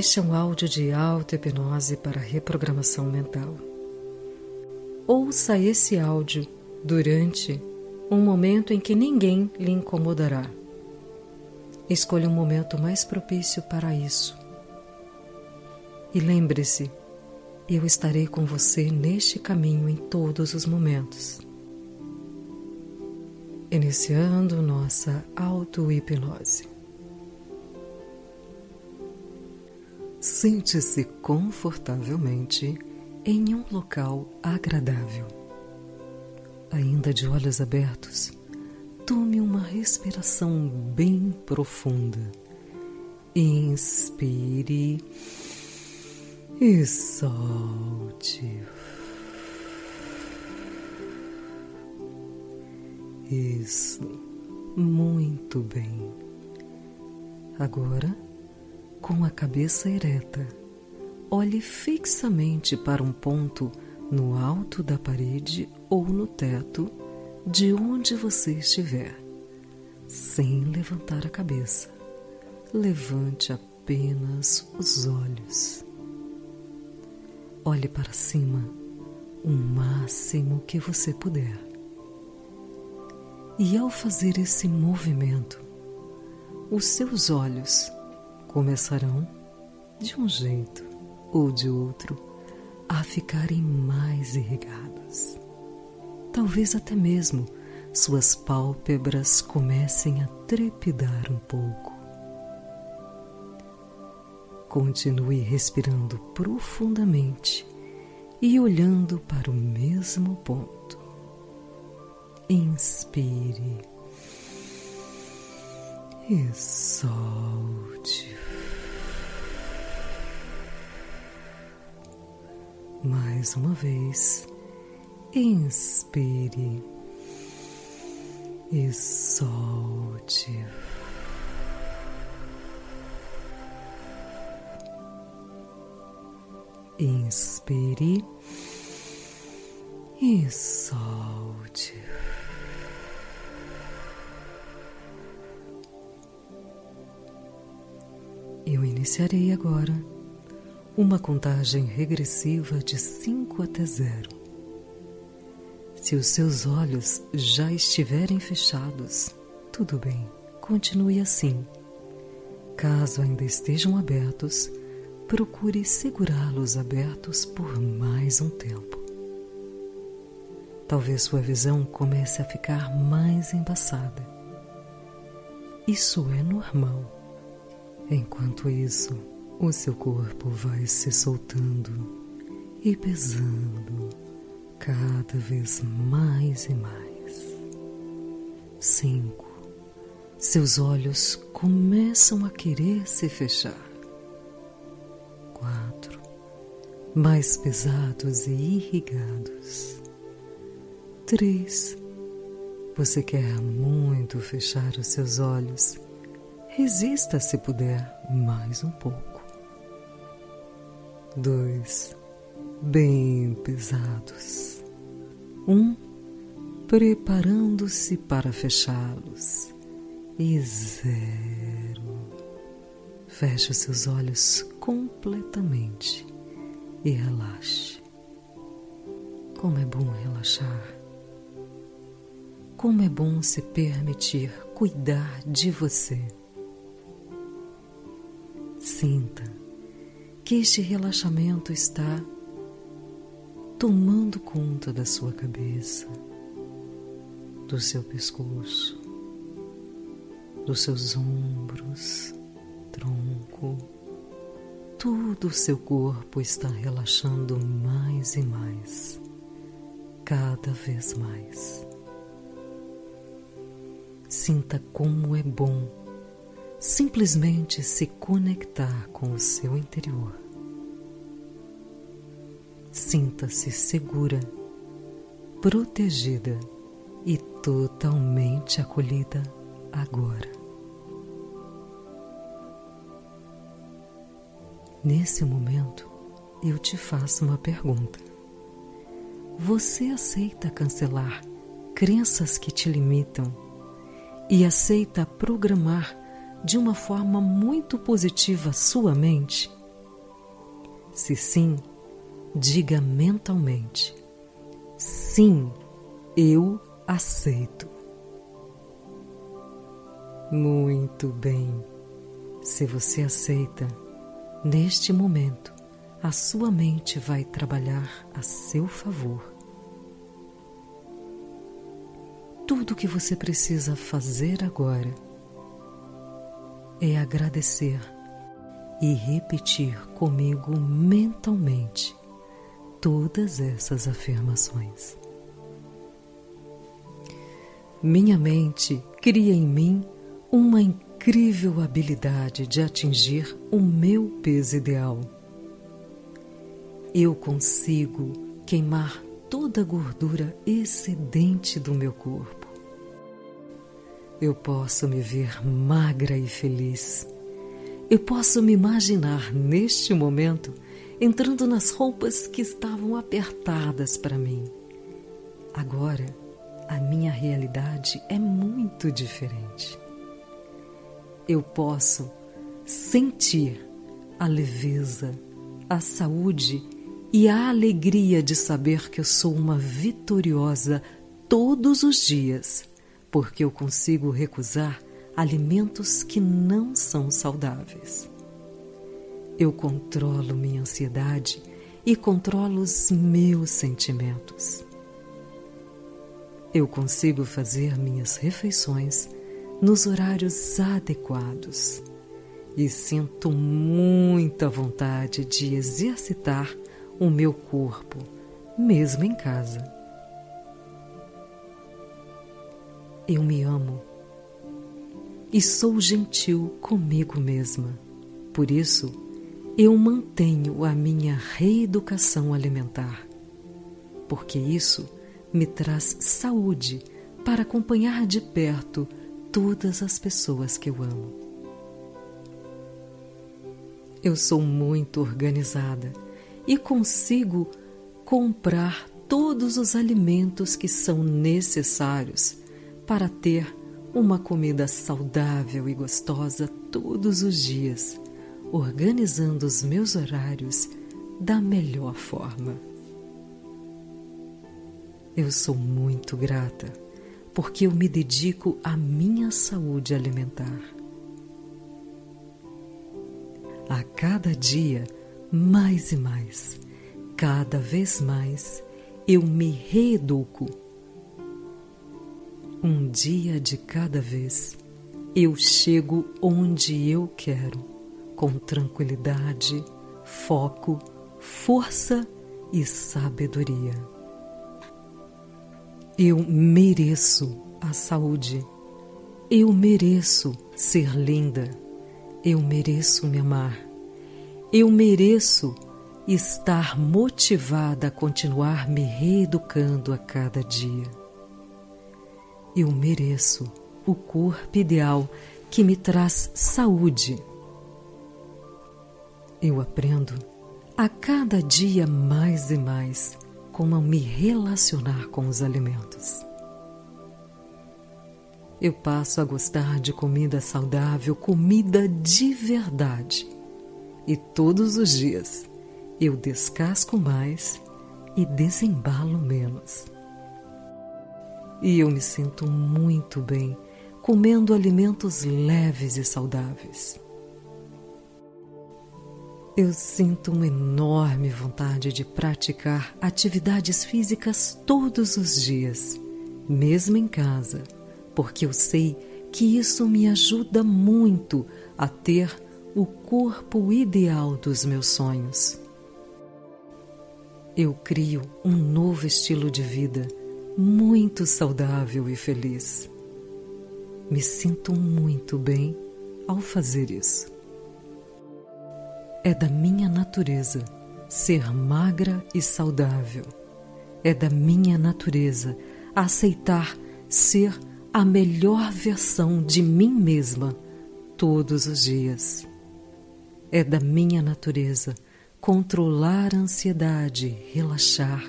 Este é um áudio de auto-hipnose para reprogramação mental. Ouça esse áudio durante um momento em que ninguém lhe incomodará. Escolha um momento mais propício para isso. E lembre-se, eu estarei com você neste caminho em todos os momentos. Iniciando nossa auto-hipnose. Sente-se confortavelmente em um local agradável. Ainda de olhos abertos, tome uma respiração bem profunda. Inspire e solte. Isso, muito bem. Agora, com a cabeça ereta, olhe fixamente para um ponto no alto da parede ou no teto de onde você estiver, sem levantar a cabeça. Levante apenas os olhos. Olhe para cima o máximo que você puder. E ao fazer esse movimento, os seus olhos começarão, de um jeito ou de outro, a ficarem mais irrigados. Talvez até mesmo suas pálpebras comecem a trepidar um pouco. Continue respirando profundamente e olhando para o mesmo ponto. Inspire e solte. Mais uma vez, inspire e solte. Inspire e solte. Iniciarei agora uma contagem regressiva de 5 até 0. Se os seus olhos já estiverem fechados, tudo bem, continue assim. Caso ainda estejam abertos, procure segurá-los abertos por mais um tempo. Talvez sua visão comece a ficar mais embaçada. Isso é normal. Enquanto isso, o seu corpo vai se soltando e pesando cada vez mais e mais. Cinco. Seus olhos começam a querer se fechar. Quatro. Mais pesados e irrigados. Três. Você quer muito fechar os seus olhos. Resista se puder mais um pouco dois, bem pesados. Um, preparando-se para fechá-los. E zero. Feche os seus olhos completamente e relaxe. Como é bom relaxar. Como é bom se permitir cuidar de você. Sinta que este relaxamento está tomando conta da sua cabeça, do seu pescoço, dos seus ombros, tronco. Todo o seu corpo está relaxando mais e mais, cada vez mais. Sinta como é bom simplesmente se conectar com o seu interior. Sinta-se segura, protegida e totalmente acolhida agora. Nesse momento, eu te faço uma pergunta. Você aceita cancelar crenças que te limitam e aceita programar de uma forma muito positiva sua mente Se sim, diga mentalmente: Sim, eu aceito. Muito bem. Se você aceita, neste momento, a sua mente vai trabalhar a seu favor. Tudo o que você precisa fazer agora é agradecer e repetir comigo mentalmente todas essas afirmações. Minha mente cria em mim uma incrível habilidade de atingir o meu peso ideal. Eu consigo queimar toda a gordura excedente do meu corpo. Eu posso me ver magra e feliz eu posso me imaginar neste momento entrando nas roupas que estavam apertadas para mim. Agora, a minha realidade é muito diferente. Eu posso sentir a leveza, a saúde e a alegria de saber que eu sou uma vitoriosa todos os dias, porque eu consigo recusar alimentos que não são saudáveis. Eu controlo minha ansiedade e controlo os meus sentimentos. Eu consigo fazer minhas refeições nos horários adequados e sinto muita vontade de exercitar o meu corpo, mesmo em casa. Eu me amo e sou gentil comigo mesma. Por isso, eu mantenho a minha reeducação alimentar, porque isso me traz saúde para acompanhar de perto todas as pessoas que eu amo. Eu sou muito organizada e consigo comprar todos os alimentos que são necessários para ter uma comida saudável e gostosa todos os dias, organizando os meus horários da melhor forma. Eu sou muito grata porque eu me dedico à minha saúde alimentar. A cada dia, mais e mais, cada vez mais, eu me reeduco um dia de cada vez, eu chego onde eu quero, com tranquilidade, foco, força e sabedoria. Eu mereço a saúde. Eu mereço ser linda. Eu mereço me amar. Eu mereço estar motivada a continuar me reeducando a cada dia. Eu mereço o corpo ideal que me traz saúde. Eu aprendo a cada dia mais e mais como me relacionar com os alimentos. Eu passo a gostar de comida saudável, comida de verdade. E todos os dias eu descasco mais e desembalo menos. E eu me sinto muito bem comendo alimentos leves e saudáveis. Eu sinto uma enorme vontade de praticar atividades físicas todos os dias, mesmo em casa, porque eu sei que isso me ajuda muito a ter o corpo ideal dos meus sonhos. Eu crio um novo estilo de vida muito saudável e feliz. Me sinto muito bem ao fazer isso. É da minha natureza ser magra e saudável. É da minha natureza aceitar ser a melhor versão de mim mesma todos os dias. É da minha natureza controlar a ansiedade, relaxar,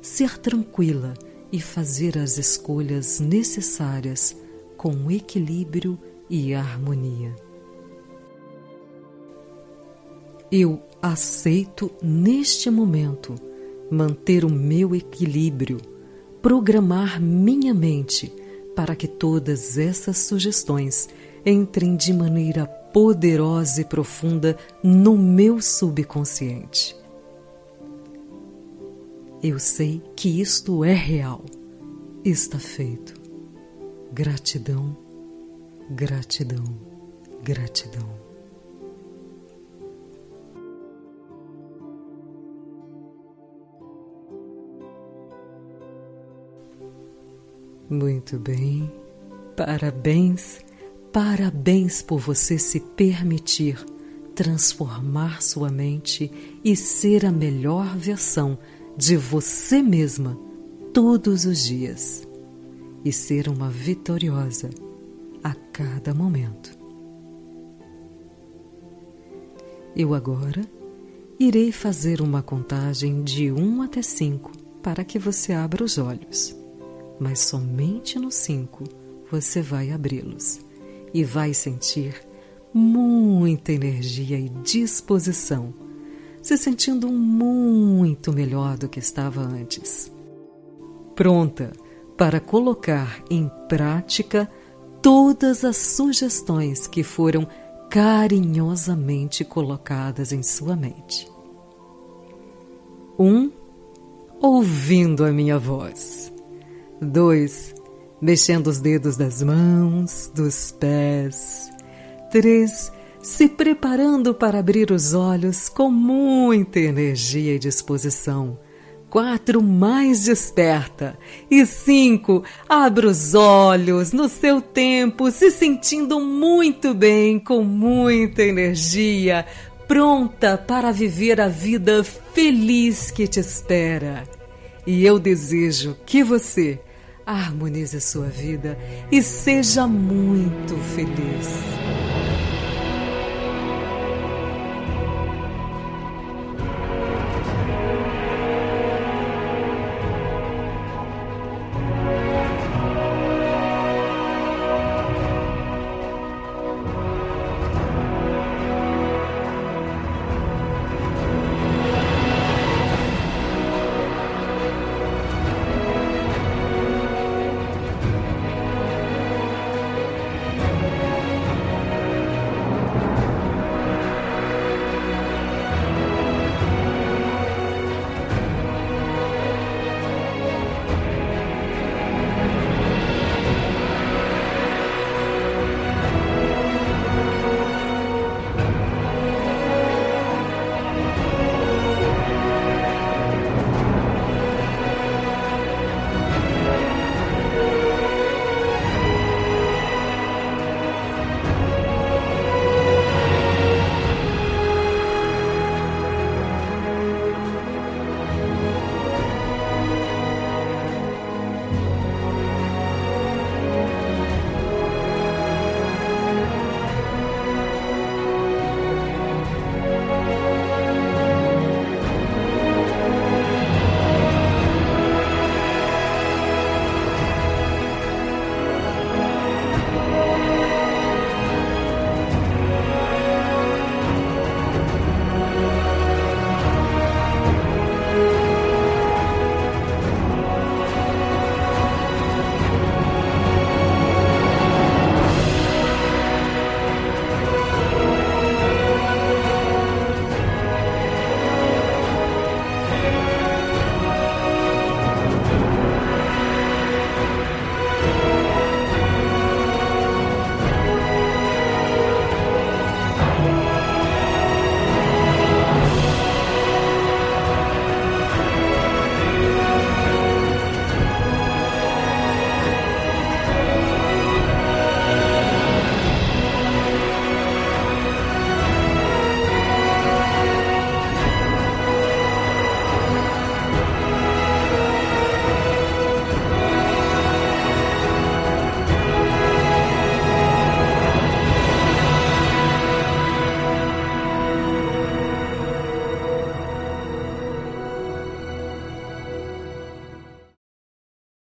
ser tranquila e fazer as escolhas necessárias com equilíbrio e harmonia. Eu aceito neste momento manter o meu equilíbrio, programar minha mente para que todas essas sugestões entrem de maneira poderosa e profunda no meu subconsciente. Eu sei que isto é real. Está feito. Gratidão, gratidão, gratidão. Muito bem. Parabéns, parabéns por você se permitir transformar sua mente e ser a melhor versão de você mesma todos os dias e ser uma vitoriosa a cada momento. Eu agora irei fazer uma contagem de um até cinco para que você abra os olhos, mas somente no cinco você vai abri-los e vai sentir muita energia e disposição se sentindo muito melhor do que estava antes. Pronta para colocar em prática todas as sugestões que foram carinhosamente colocadas em sua mente. Um, ouvindo a minha voz. Dois, mexendo os dedos das mãos, dos pés. Três, se preparando para abrir os olhos com muita energia e disposição. Quatro, mais desperta. E cinco, abra os olhos no seu tempo, se sentindo muito bem, com muita energia, pronta para viver a vida feliz que te espera. E eu desejo que você harmonize sua vida e seja muito feliz.